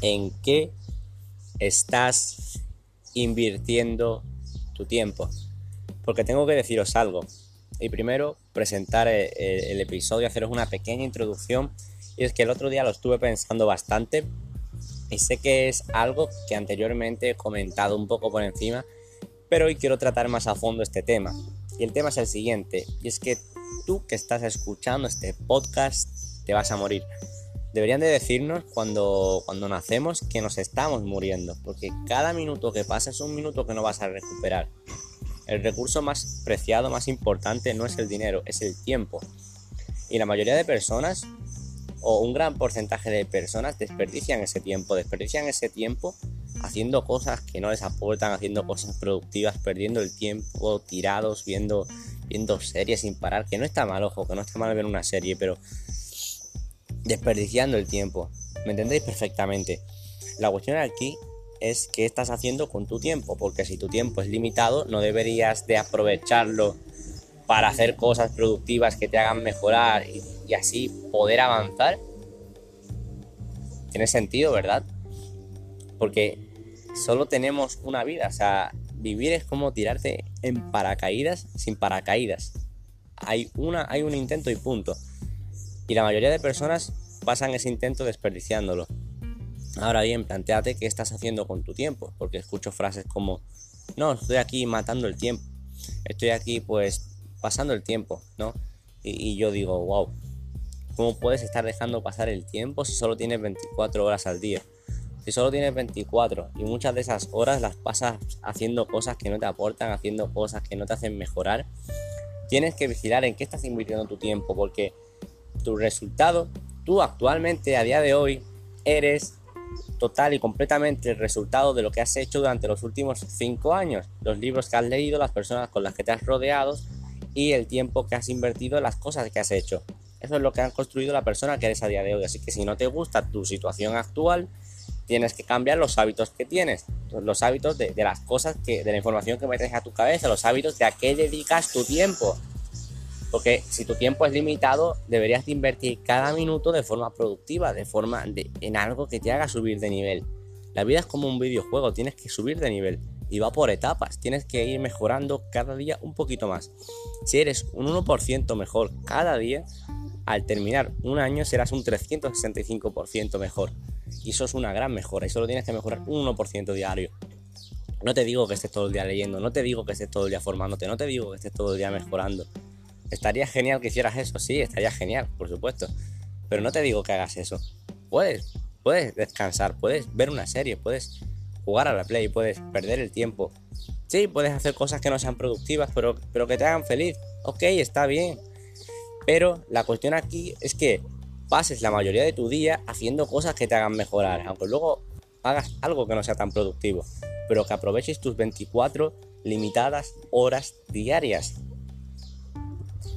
en qué estás invirtiendo tu tiempo. Porque tengo que deciros algo. Y primero presentar el, el episodio, haceros una pequeña introducción. Y es que el otro día lo estuve pensando bastante. Y sé que es algo que anteriormente he comentado un poco por encima. Pero hoy quiero tratar más a fondo este tema. Y el tema es el siguiente. Y es que tú que estás escuchando este podcast te vas a morir. Deberían de decirnos cuando, cuando nacemos que nos estamos muriendo, porque cada minuto que pasa es un minuto que no vas a recuperar. El recurso más preciado, más importante no es el dinero, es el tiempo. Y la mayoría de personas, o un gran porcentaje de personas, desperdician ese tiempo, desperdician ese tiempo haciendo cosas que no les aportan, haciendo cosas productivas, perdiendo el tiempo, tirados, viendo, viendo series sin parar, que no está mal, ojo, que no está mal ver una serie, pero desperdiciando el tiempo. ¿Me entendéis perfectamente? La cuestión aquí es qué estás haciendo con tu tiempo, porque si tu tiempo es limitado, no deberías de aprovecharlo para hacer cosas productivas que te hagan mejorar y, así poder avanzar. Tiene sentido, ¿verdad? Porque solo tenemos una vida, o sea, vivir es como tirarte en paracaídas sin paracaídas. Hay, una, hay un intento y punto. Y la mayoría de personas pasan ese intento desperdiciándolo. Ahora bien, planteate qué estás haciendo con tu tiempo, porque escucho frases como, no, estoy aquí matando el tiempo, estoy aquí pues pasando el tiempo, ¿no? Y, yo digo, wow, ¿cómo puedes estar dejando pasar el tiempo si solo tienes 24 horas al día? Si solo tienes 24 y muchas de esas horas las pasas haciendo cosas que no te aportan, haciendo cosas que no te hacen mejorar, tienes que vigilar en qué estás invirtiendo tu tiempo, porque tu resultado, tú actualmente a día de hoy eres total y completamente el resultado de lo que has hecho durante los últimos 5 años, los libros que has leído, las personas con las que te has rodeado y el tiempo que has invertido en las cosas que has hecho. Eso es lo que han construido la persona que eres a día de hoy. Así que si no te gusta tu situación actual, tienes que cambiar los hábitos que tienes, los hábitos de, de, las cosas que, de la información que metes a tu cabeza, los hábitos de a qué dedicas tu tiempo. Porque si tu tiempo es limitado, deberías de invertir cada minuto de forma productiva, de forma de, en algo que te haga subir de nivel. La vida es como un videojuego, tienes que subir de nivel y va por etapas, tienes que ir mejorando cada día un poquito más. Si eres un 1% mejor cada día, al terminar un año serás un 365% mejor. Y eso es una gran mejora y solo tienes que mejorar un 1% diario. No te digo que estés todo el día leyendo, no te digo que estés todo el día formándote, no te digo que estés todo el día mejorando. Estaría genial que hicieras eso, sí, estaría genial, por supuesto. Pero no te digo que hagas eso. Puedes, puedes descansar, puedes ver una serie, puedes jugar a la play, puedes perder el tiempo. Sí, puedes hacer cosas que no sean productivas, pero, pero que te hagan feliz. Ok, está bien. Pero la cuestión aquí es que pases la mayoría de tu día haciendo cosas que te hagan mejorar, aunque luego hagas algo que no sea tan productivo, pero que aproveches tus 24 limitadas horas diarias.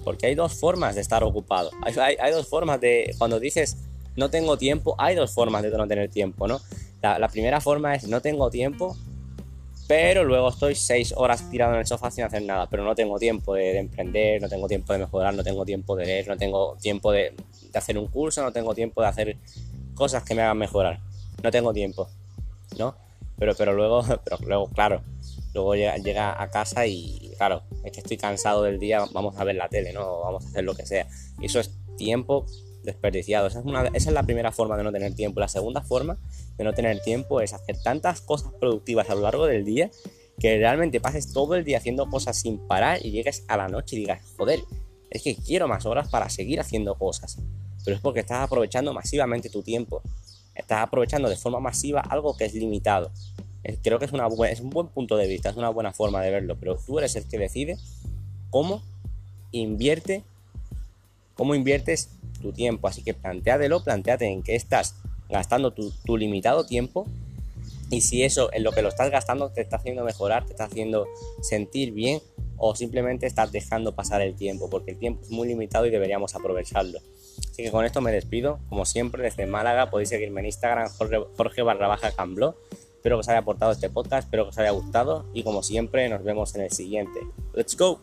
Porque hay dos formas de estar ocupado. Hay, hay, dos formas de, cuando dices no tengo tiempo, hay dos formas de no tener tiempo, ¿no? La, primera forma es no tengo tiempo, pero luego estoy 6 horas tirado en el sofá sin hacer nada, pero no tengo tiempo de, de, emprender, no tengo tiempo de mejorar, no tengo tiempo de leer, no tengo tiempo de, hacer un curso, no tengo tiempo de hacer cosas que me hagan mejorar, no tengo tiempo, ¿no? Pero, pero luego, pero luego, claro, luego llega, a casa y, claro, es que estoy cansado del día, vamos a ver la tele, ¿no? Vamos a hacer lo que sea. Eso es tiempo desperdiciado. Esa es, una, esa es la primera forma de no tener tiempo. La segunda forma de no tener tiempo es hacer tantas cosas productivas a lo largo del día que realmente pases todo el día haciendo cosas sin parar y llegues a la noche y digas, joder, es que quiero más horas para seguir haciendo cosas. Pero es porque estás aprovechando masivamente tu tiempo. Estás aprovechando de forma masiva algo que es limitado. Creo que es, una buena, es un buen punto de vista, es una buena forma de verlo, pero tú eres el que decide cómo invierte, cómo inviertes tu tiempo. Así que planteadelo, planteate en qué estás gastando tu, tu, limitado tiempo y si eso en lo que lo estás gastando te está haciendo mejorar, te está haciendo sentir bien o simplemente estás dejando pasar el tiempo, porque el tiempo es muy limitado y deberíamos aprovecharlo. Así que con esto me despido. Como siempre, desde Málaga podéis seguirme en Instagram, Jorge, Jorge barra. Espero que os haya aportado este podcast, espero que os haya gustado y como siempre nos vemos en el siguiente. ¡Let's go!